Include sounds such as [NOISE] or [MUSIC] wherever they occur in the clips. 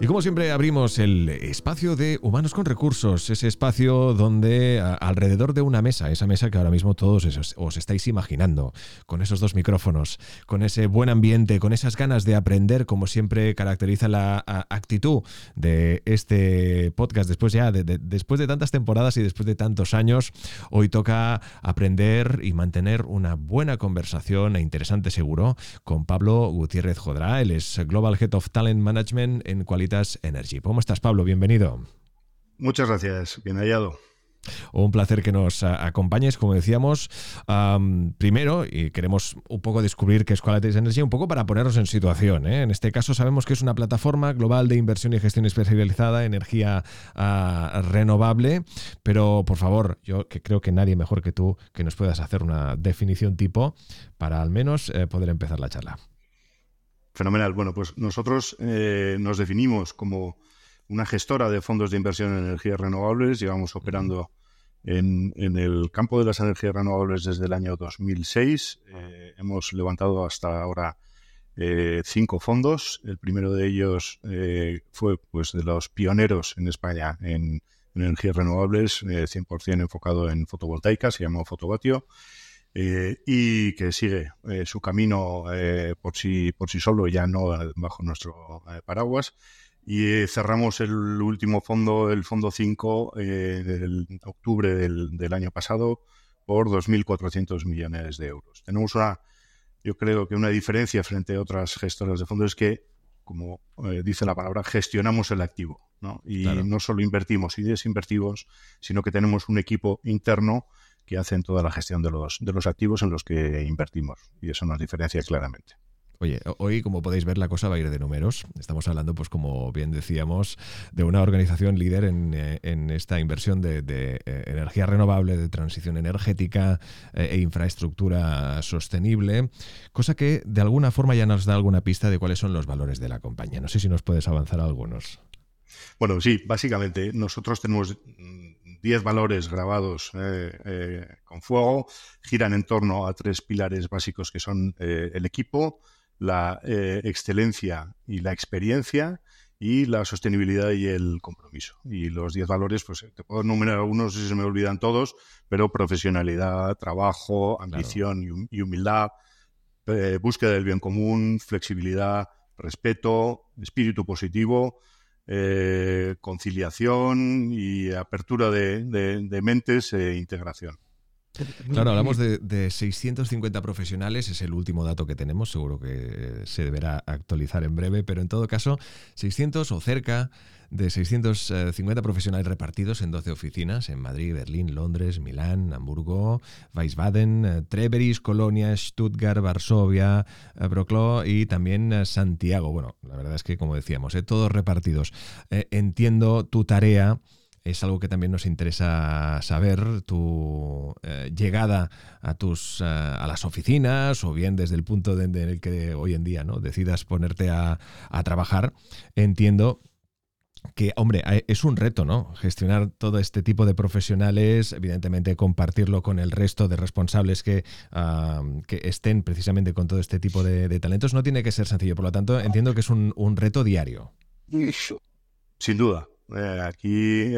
Y como siempre abrimos el espacio de Humanos con Recursos, ese espacio donde alrededor de una mesa, esa mesa que ahora mismo todos os, estáis imaginando, con esos dos micrófonos, con ese buen ambiente, con esas ganas de aprender, como siempre caracteriza la actitud de este podcast después ya de, después de tantas temporadas y después de tantos años, hoy toca aprender y mantener una buena conversación e interesante seguro con Pablo Gutiérrez Jodrá, él es Global Head of Talent Management en Quality Energy. ¿Cómo estás, Pablo? Bienvenido. Muchas gracias, bien hallado. Un placer que nos acompañes, como decíamos, primero, y queremos un poco descubrir qué es Quality Energy, un poco para ponernos en situación. ¿eh? En este caso sabemos que es una plataforma global de inversión y gestión especializada en energía ah, renovable, pero por favor, yo que creo que nadie mejor que tú que nos puedas hacer una definición tipo para al menos eh, poder empezar la charla. Fenomenal. Bueno, pues nosotros eh, nos definimos como una gestora de fondos de inversión en energías renovables. Llevamos operando en, el campo de las energías renovables desde el año 2006. Eh, hemos levantado hasta ahora eh, cinco fondos. El primero de ellos fue pues de los pioneros en España en, energías renovables, 100% enfocado en fotovoltaica, se llamó Fotovatio. Eh, y que sigue eh, su camino eh, por, sí, por sí solo, ya no bajo nuestro paraguas. Y cerramos el último fondo, el fondo 5, en octubre del, del, año pasado, por 2.400 millones de euros. Tenemos una, yo creo que una diferencia frente a otras gestoras de fondos es que, como dice la palabra, gestionamos el activo. ¿no? Y no solo invertimos y desinvertimos, sino que tenemos un equipo interno que hacen toda la gestión de los, de los activos en los que invertimos. Y eso nos diferencia claramente. Oye, hoy, como podéis ver, la cosa va a ir de números. Estamos hablando, pues como bien decíamos, de una organización líder en, eh, esta inversión de, eh, energía renovable, de transición energética eh, e infraestructura sostenible, cosa que de alguna forma ya nos da alguna pista de cuáles son los valores de la compañía. No sé si nos puedes avanzar algunos. Bueno, sí, básicamente nosotros tenemos 10 valores grabados eh, eh, con fuego, giran en torno a tres pilares básicos que son eh, el equipo, la excelencia y la experiencia y la sostenibilidad y el compromiso. Y los 10 valores, pues te puedo enumerar algunos si se me olvidan todos, pero profesionalidad, trabajo, ambición y humildad, búsqueda del bien común, flexibilidad, respeto, espíritu positivo, eh, conciliación y apertura de, mentes e integración. Claro, hablamos de, de, 650 profesionales, es el último dato que tenemos, seguro que se deberá actualizar en breve, pero en todo caso, 600 o cerca de 650 profesionales repartidos en 12 oficinas en Madrid, Berlín, Londres, Milán, Hamburgo, Wiesbaden, eh, Treveris, Colonia, Stuttgart, Varsovia, eh, Broclo y también eh, Santiago. Bueno, la verdad es que, como decíamos, todos repartidos. entiendo tu tarea es algo que también nos interesa saber, tu llegada a tus a las oficinas o bien desde el punto en el que hoy en día no decidas ponerte a, a trabajar. Entiendo que, hombre, es un reto, ¿no? Gestionar todo este tipo de profesionales, evidentemente compartirlo con el resto de responsables que, que estén precisamente con todo este tipo de, talentos, no tiene que ser sencillo. Por lo tanto, entiendo que es un, reto diario. Sin duda. Eh, aquí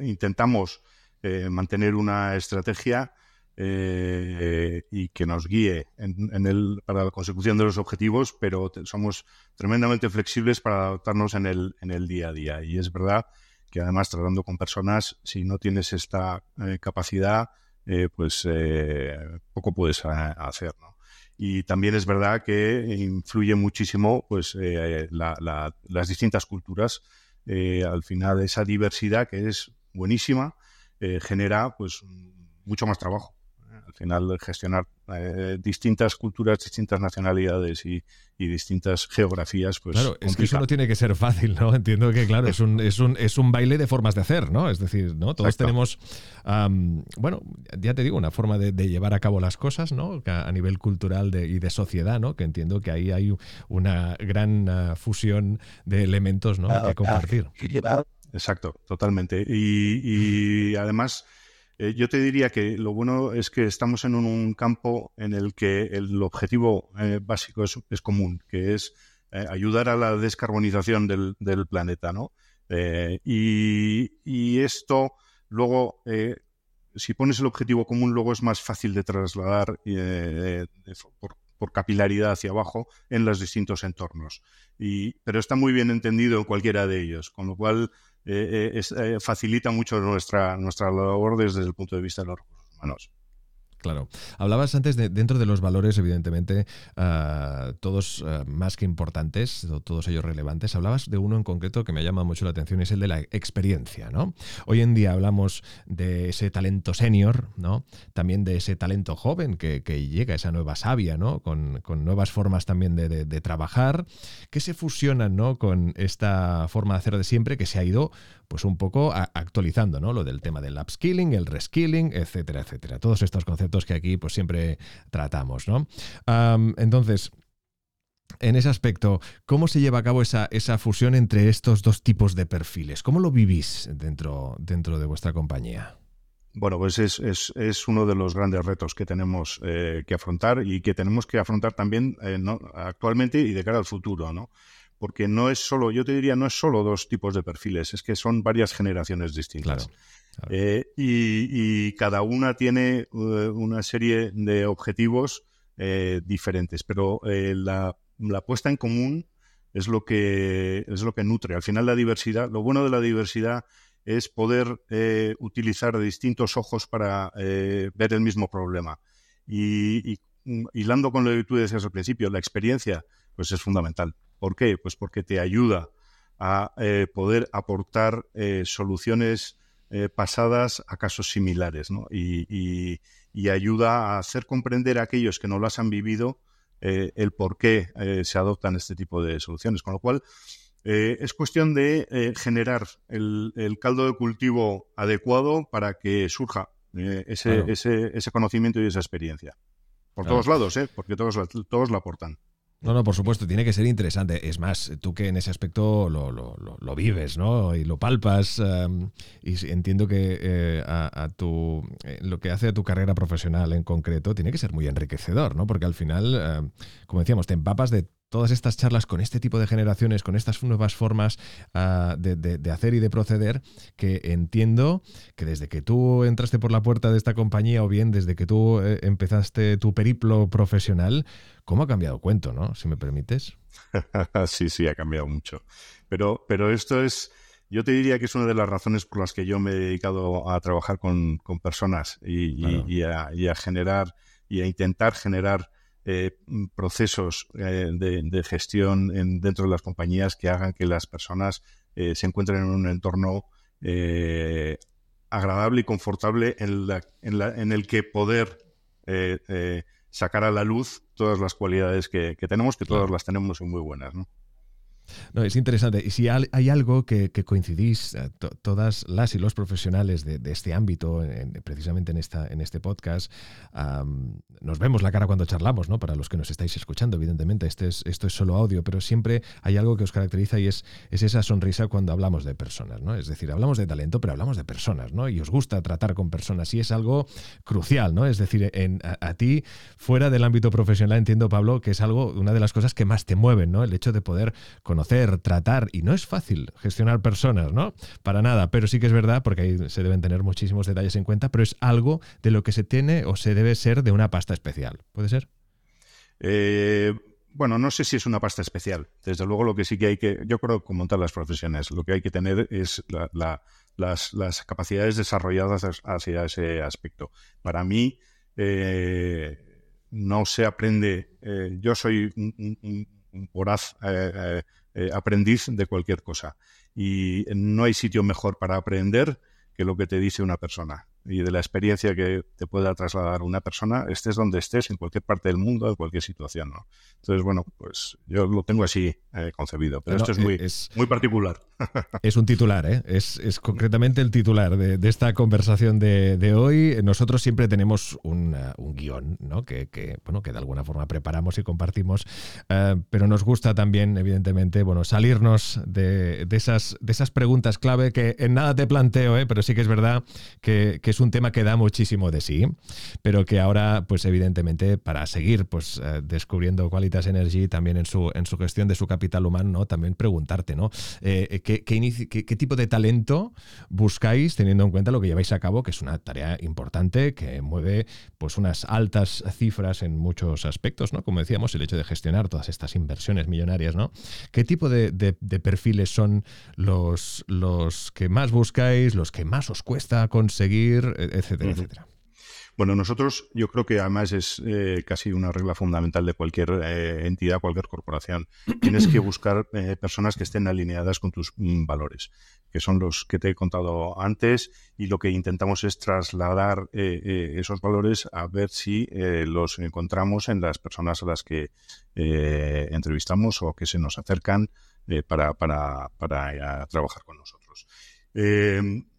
intentamos eh, mantener una estrategia eh, y que nos guíe en, el, para la consecución de los objetivos, pero somos tremendamente flexibles para adaptarnos en el, en el día a día. Y es verdad que además tratando con personas, si no tienes esta capacidad, pues poco puedes hacer. Y también es verdad que influye muchísimo pues, las distintas culturas. Al final esa diversidad que es buenísima genera pues mucho más trabajo al final gestionar eh, distintas culturas, distintas nacionalidades y, distintas geografías, pues. Claro, es que eso no tiene que ser fácil, ¿no? Entiendo que, claro, es un, [LAUGHS] es un, es un baile de formas de hacer, ¿no? Es decir, ¿no? Todos tenemos, bueno, ya te digo, una forma de, llevar a cabo las cosas, ¿no? A, nivel cultural y de sociedad, ¿no? Que entiendo que ahí hay una gran ah, fusión de elementos, ¿no? Que compartir. Exacto, totalmente. y además eh, yo te diría que lo bueno es que estamos en un, campo en el que el objetivo eh, básico es, común, que es eh, ayudar a la descarbonización del, planeta, ¿no? Y, esto luego, si pones el objetivo común, luego es más fácil de trasladar por, por, capilaridad hacia abajo en los distintos entornos. Pero está muy bien entendido en cualquiera de ellos, con lo cual eh, eh, eh, facilita mucho nuestra, nuestra labor desde el punto de vista de los recursos humanos. Claro. Hablabas antes de, dentro de los valores, evidentemente, ah, todos ah, más que importantes, todos ellos relevantes. Hablabas de uno en concreto que me llama mucho la atención, es el de la experiencia, ¿no? Hoy en día hablamos de ese talento senior, ¿no? También de ese talento joven que, llega, esa nueva savia, ¿no? Con, nuevas formas también de, trabajar, que se fusionan, ¿no? Con esta forma de hacer de siempre que se ha ido, pues un poco actualizando, ¿no? Lo del tema del upskilling, el reskilling, etcétera, etcétera. Todos estos conceptos que aquí pues siempre tratamos, ¿no? entonces, en ese aspecto, ¿cómo se lleva a cabo esa, esa, fusión entre estos dos tipos de perfiles? ¿Cómo lo vivís dentro, dentro de vuestra compañía? Bueno, pues es, es, uno de los grandes retos que tenemos eh, que afrontar y que tenemos que afrontar también eh, actualmente y de cara al futuro, ¿no? Porque no es solo, yo te diría, no es solo dos tipos de perfiles, es que son varias generaciones distintas. Claro. Eh, y, cada una tiene eh, una serie de objetivos eh, diferentes, pero la, puesta en común es lo que es lo que nutre. Al final la diversidad, lo bueno de la diversidad es poder utilizar distintos ojos para ver el mismo problema. Y, hilando con lo que tú decías al principio, la experiencia, pues es fundamental. ¿Por qué? Pues porque te ayuda a poder aportar soluciones eh, pasadas a casos similares ¿no? y, ayuda a hacer comprender a aquellos que no las han vivido eh, el por qué eh, se adoptan este tipo de soluciones. Con lo cual, es cuestión de generar el, caldo de cultivo adecuado para que surja ese, ese, conocimiento y esa experiencia. Por todos lados, porque todos, todos la aportan. No, no, por supuesto, tiene que ser interesante. Es más, tú que en ese aspecto lo, lo, lo, vives, ¿no? Y lo palpas. Em, y entiendo que eh, a, tu, eh, lo que hace a tu carrera profesional en concreto tiene que ser muy enriquecedor, ¿no? Porque al final, como decíamos, te empapas de todas estas charlas con este tipo de generaciones, con estas nuevas formas ah, de, hacer y de proceder, que entiendo que desde que tú entraste por la puerta de esta compañía o bien desde que tú eh, empezaste tu periplo profesional, ¿cómo ha cambiado cuento, no? Si me permites. [LAUGHS] sí, sí, ha cambiado mucho. Pero, pero esto es, yo te diría que es una de las razones por las que yo me he dedicado a trabajar con, personas y, a, generar y a intentar generar eh, procesos eh, de, gestión en, dentro de las compañías que hagan que las personas eh, se encuentren en un entorno agradable y confortable en, en, el que poder sacar a la luz todas las cualidades que, tenemos, que todas las tenemos muy buenas. ¿no? No, es interesante. Y si hay algo que, coincidís eh, todas las y los profesionales de, este ámbito, precisamente en, esta, en este podcast, nos vemos la cara cuando charlamos, ¿no? Para los que nos estáis escuchando, evidentemente, este es, esto es solo audio, pero siempre hay algo que os caracteriza y es, es esa sonrisa cuando hablamos de personas, ¿no? Es decir, hablamos de talento, pero hablamos de personas, ¿no? Y os gusta tratar con personas y es algo crucial, ¿no? Es decir, en, a, ti, fuera del ámbito profesional, entiendo, Pablo, que es algo, una de las cosas que más te mueven, ¿no? El hecho de poder conocer, tratar, y no es fácil gestionar personas, ¿no? Para nada, pero sí que es verdad, porque ahí se deben tener muchísimos detalles en cuenta, pero es algo de lo que se tiene o se debe ser de una pasta especial. ¿Puede ser? Eh, bueno, no sé si es una pasta especial. Desde luego lo que sí que hay que, yo creo que todas las profesiones, lo que hay que tener es las, capacidades desarrolladas hacia ese aspecto. Para mí, eh, no se aprende, eh, yo soy un, voraz eh, eh, de cualquier cosa. Y no hay sitio mejor para aprender que lo que te dice una persona. Y de la experiencia que te pueda trasladar una persona, estés donde estés, en cualquier parte del mundo, en cualquier situación. ¿no? Entonces, bueno, pues yo lo tengo así eh, concebido, pero esto es muy, muy particular. [LAUGHS] Es un titular, ¿eh? es, es concretamente el titular de, esta conversación de, hoy. Nosotros siempre tenemos un, un guion ¿no? que, que, bueno, que de alguna forma preparamos y compartimos, eh, pero nos gusta también, evidentemente, bueno, salirnos de, de, esas, de esas preguntas clave que en nada te planteo, ¿eh? pero sí que es verdad que, que, es un tema que da muchísimo de sí, pero que ahora, pues evidentemente, para seguir pues, eh, descubriendo Qualitas Energy también en su, en su gestión de su capital humano, ¿no? también preguntarte, ¿no? ¿qué, qué, tipo de talento buscáis teniendo en cuenta lo que lleváis a cabo, que es una tarea importante que mueve pues unas altas cifras en muchos aspectos, ¿no? Como decíamos, el hecho de gestionar todas estas inversiones millonarias, ¿no? ¿Qué tipo de, perfiles son los, los que más buscáis, los que más os cuesta conseguir, etcétera, etcétera? Bueno, nosotros yo creo que además es eh, casi una regla fundamental de cualquier eh, entidad, cualquier corporación. [CLEARS THROAT] Tienes que buscar eh, personas que estén alineadas con tus mm, valores, que son los que te he contado antes y lo que intentamos es trasladar esos valores a ver si los encontramos en las personas a las que entrevistamos o que se nos acercan para, para, para trabajar con nosotros.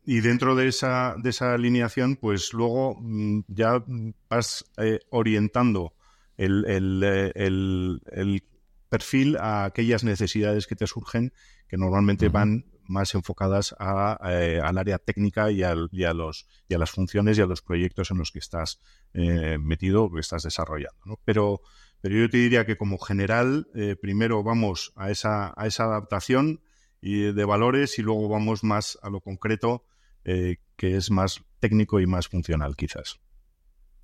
Y dentro de esa, de esa alineación, pues luego mm, ya vas eh, orientando el, el, el, perfil a aquellas necesidades que te surgen, que normalmente van más enfocadas a, eh, al área técnica y, al, y, a los, y a las funciones y a los proyectos en los que estás eh, metido o que estás desarrollando. ¿no? Pero, pero yo te diría que como general, primero vamos a esa, a esa adaptación y de valores y luego vamos más a lo concreto eh, que es más técnico y más funcional quizás.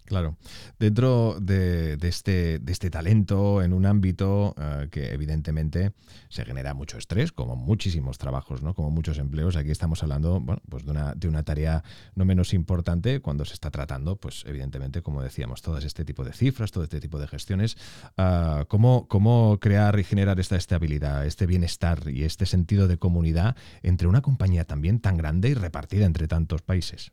Claro. Dentro de, este, de, este, talento en un ámbito eh, que evidentemente se genera mucho estrés, como muchísimos trabajos, ¿no? como muchos empleos, aquí estamos hablando bueno, pues de, una, de una tarea no menos importante cuando se está tratando, pues evidentemente, como decíamos, todo este tipo de cifras, todo este tipo de gestiones. Ah, ¿cómo, ¿Cómo crear y generar esta estabilidad, este bienestar y este sentido de comunidad entre una compañía también tan grande y repartida entre tantos países?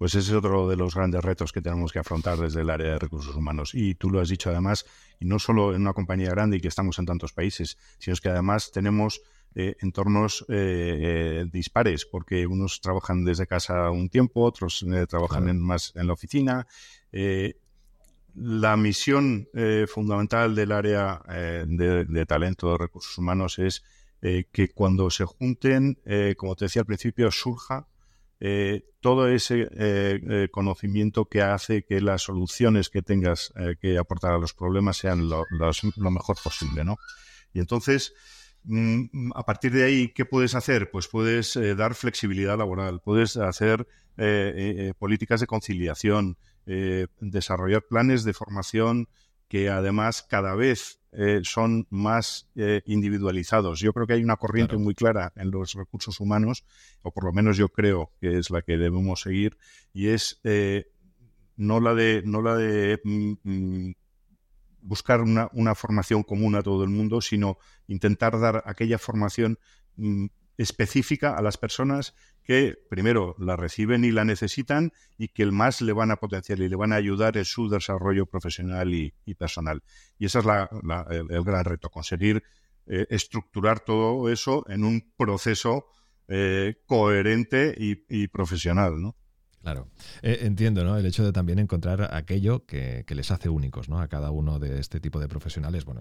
Pues ese es otro de los grandes retos que tenemos que afrontar desde el área de recursos humanos. Y tú lo has dicho además, y no solo en una compañía grande y que estamos en tantos países, sino que además tenemos eh, entornos eh, eh, dispares, porque unos trabajan desde casa un tiempo, otros trabajan más en la oficina. la misión fundamental del área de, de, talento de recursos humanos es que cuando se junten, como te decía al principio, surja eh, todo ese eh, eh, conocimiento que hace que las soluciones que tengas que aportar a los problemas sean lo, mejor posible, ¿no? Y entonces, mm, a partir de ahí, ¿qué puedes hacer? Pues puedes dar flexibilidad laboral, puedes hacer políticas de conciliación, desarrollar planes de formación que además cada vez eh, son más eh, individualizados. Yo creo que hay una corriente muy clara en los recursos humanos, o por lo menos yo creo que es la que debemos seguir, y es eh, no la de, no la de mm, mm, buscar una, una, formación común a todo el mundo, sino intentar dar aquella formación mm, específica a las personas que primero la reciben y la necesitan y que el más le van a potenciar y le van a ayudar en su desarrollo profesional y, personal. Y ese es el, gran reto, conseguir eh, estructurar todo eso en un proceso eh, coherente y, y profesional, ¿no? Claro, eh, entiendo, ¿no? El hecho de también encontrar aquello que, les hace únicos, ¿no? A cada uno de este tipo de profesionales. Bueno,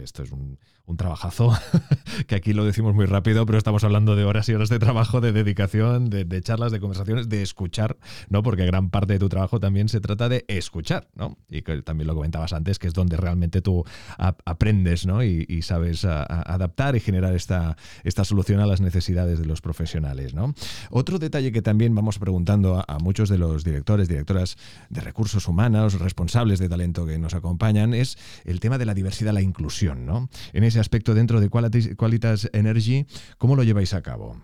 esto es un, trabajazo, [LAUGHS] que aquí lo decimos muy rápido, pero estamos hablando de horas y horas de trabajo, de dedicación, de, charlas, de conversaciones, de escuchar, ¿no? Porque gran parte de tu trabajo también se trata de escuchar, ¿no? Y que también lo comentabas antes, que es donde realmente tú aprendes, ¿no? Y, sabes adaptar y generar esta, esta solución a las necesidades de los profesionales, ¿no? Otro detalle que también vamos preguntando a muchos de los directores, directoras de recursos humanos, responsables de talento que nos acompañan, es el tema de la diversidad, la inclusión. ¿no? En ese aspecto, dentro de Qualitas Energy, ¿cómo lo lleváis a cabo?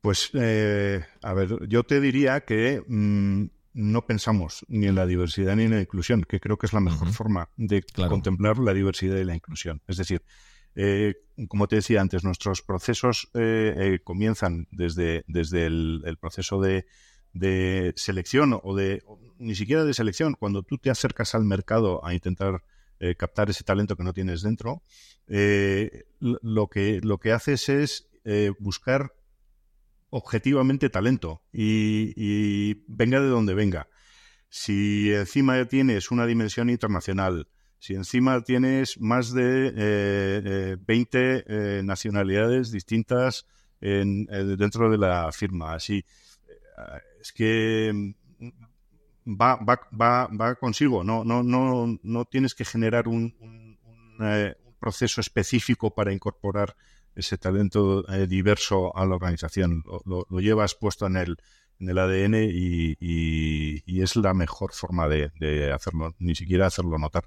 Pues, eh, a ver, yo te diría que mm, no pensamos ni en la diversidad ni en la inclusión, que creo que es la mejor forma de contemplar la diversidad y la inclusión. Es decir, eh, como te decía antes, nuestros procesos eh, comienzan desde, desde el, proceso de, de selección o de ni siquiera de selección, cuando tú te acercas al mercado a intentar eh, captar ese talento que no tienes dentro, eh, lo, que, lo que haces es eh, buscar objetivamente talento y, venga de donde venga. Si encima tienes una dimensión internacional, si encima tienes más de 20 nacionalidades distintas dentro de la firma, así es que va, va, va, va consigo. No, no, no, no tienes que generar un, eh, proceso específico para incorporar ese talento eh, diverso a la organización. Lo, llevas puesto en el, en el ADN y, es la mejor forma de, de, hacerlo, ni siquiera hacerlo notar.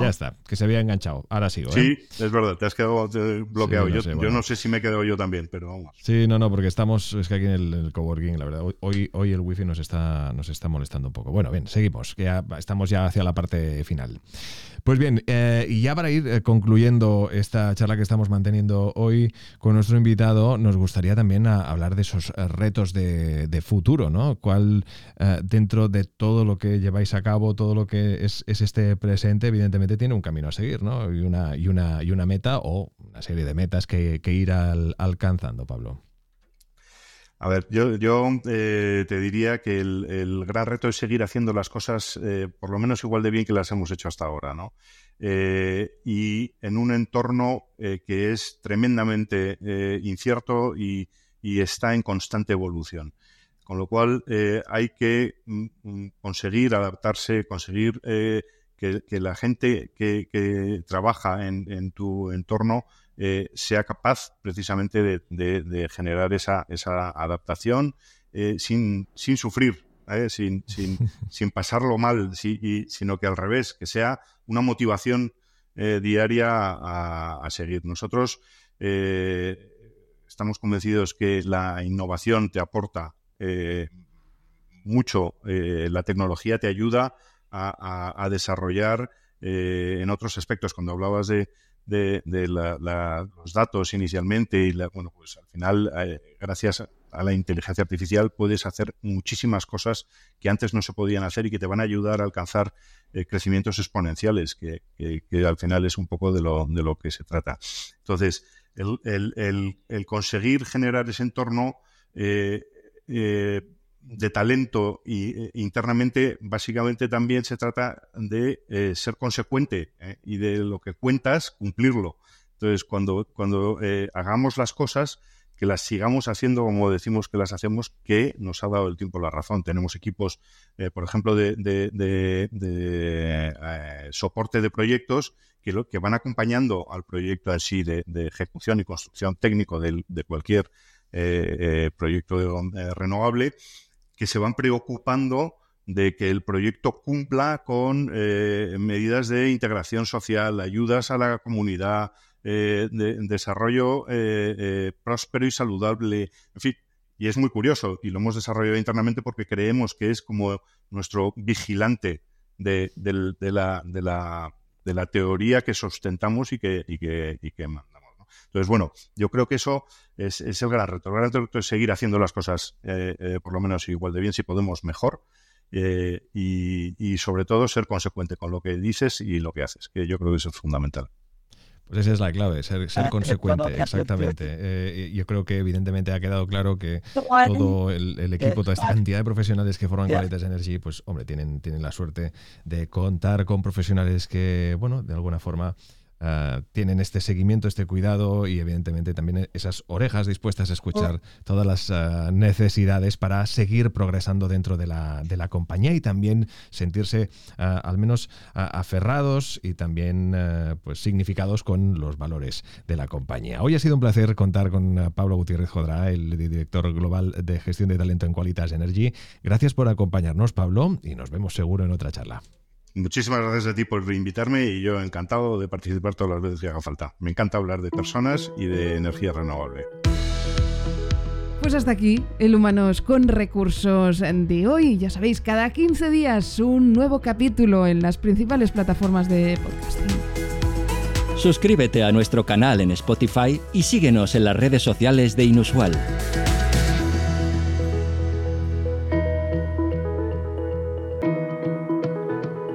Ya está, que se había enganchado. Ahora sigo. ¿eh? Sí, es verdad, te has quedado eh, bloqueado. yo, no sé si me he quedado yo también, pero vamos. Sí, no, no, porque estamos, es que aquí en el, coworking, la verdad, hoy, hoy el wifi nos está, nos está molestando un poco. Bueno, bien, seguimos, que ya estamos ya hacia la parte final. Pues bien, eh, y ya para ir concluyendo esta charla que estamos manteniendo hoy con nuestro invitado, nos gustaría también hablar de esos retos de, de futuro, ¿no? ¿Cuál, dentro de todo lo que lleváis a cabo, todo lo que es, este presente, evidentemente tiene un camino a seguir, ¿no? Y una, y una, meta o una serie de metas que, ir alcanzando, Pablo. A ver, yo, eh, te diría que el, gran reto es seguir haciendo las cosas eh, por lo menos igual de bien que las hemos hecho hasta ahora, ¿no? Eh, y en un entorno que es tremendamente incierto y, está en constante evolución. Con lo cual eh, hay que mm, mm, conseguir adaptarse, conseguir eh, que, la gente que, trabaja en, tu entorno eh, sea capaz precisamente de, generar esa, adaptación sin, sufrir, sin, [LAUGHS] sin, pasarlo mal, sino que al revés, que sea una motivación diaria a, a, seguir. Nosotros estamos convencidos que la innovación te aporta eh, mucho. Eh, la tecnología te ayuda a, desarrollar eh, en otros aspectos. Cuando hablabas de, los datos inicialmente y bueno, pues al final, gracias a la inteligencia artificial puedes hacer muchísimas cosas que antes no se podían hacer y que te van a ayudar a alcanzar crecimientos exponenciales, que, al final es un poco de lo, de lo que se trata. Entonces, el, conseguir generar ese entorno de talento y eh, internamente básicamente también se trata de eh, ser consecuente y de lo que cuentas cumplirlo. Entonces, cuando, cuando hagamos las cosas, que las sigamos haciendo como decimos que las hacemos, que nos ha dado el tiempo la razón. Tenemos equipos, por ejemplo, de, de, soporte de proyectos que, lo, que van acompañando al proyecto así de, ejecución y construcción técnico de, cualquier eh, eh, proyecto eh, renovable, que se van preocupando de que el proyecto cumpla con medidas de integración social, ayudas a la comunidad, de, desarrollo próspero y saludable, en fin. Y es muy curioso y lo hemos desarrollado internamente porque creemos que es como nuestro vigilante de, la, de, de teoría que sustentamos y que, y entonces, bueno, yo creo que eso es, el gran reto. El gran reto es seguir haciendo las cosas, eh, eh, por lo menos igual de bien, si podemos mejor. Eh, y, sobre todo ser consecuente con lo que dices y lo que haces, que yo creo que eso es fundamental. Pues esa es la clave, ser, ser consecuente, exactamente. yo creo que evidentemente ha quedado claro que todo el, equipo, toda esta cantidad de profesionales que forman Qualitas Energy, pues hombre, tienen, tienen la suerte de contar con profesionales que, bueno, de alguna forma Ah, tienen este seguimiento, este cuidado y evidentemente también esas orejas dispuestas a escuchar oh. todas las ah, necesidades para seguir progresando dentro de la, de la compañía y también sentirse ah, al menos aferrados y también pues significados con los valores de la compañía. Hoy ha sido un placer contar con Pablo Gutiérrez Jodra, el director global de gestión de talento en Qualitas Energy. Gracias por acompañarnos, Pablo, y nos vemos seguro en otra charla. Muchísimas gracias a ti por invitarme y yo encantado de participar todas las veces que haga falta. Me encanta hablar de personas y de energía renovable. Pues hasta aquí el Humanos con Recursos de hoy. Ya sabéis, cada 15 días un nuevo capítulo en las principales plataformas de podcasting. Suscríbete a nuestro canal en Spotify y síguenos en las redes sociales de Inusual.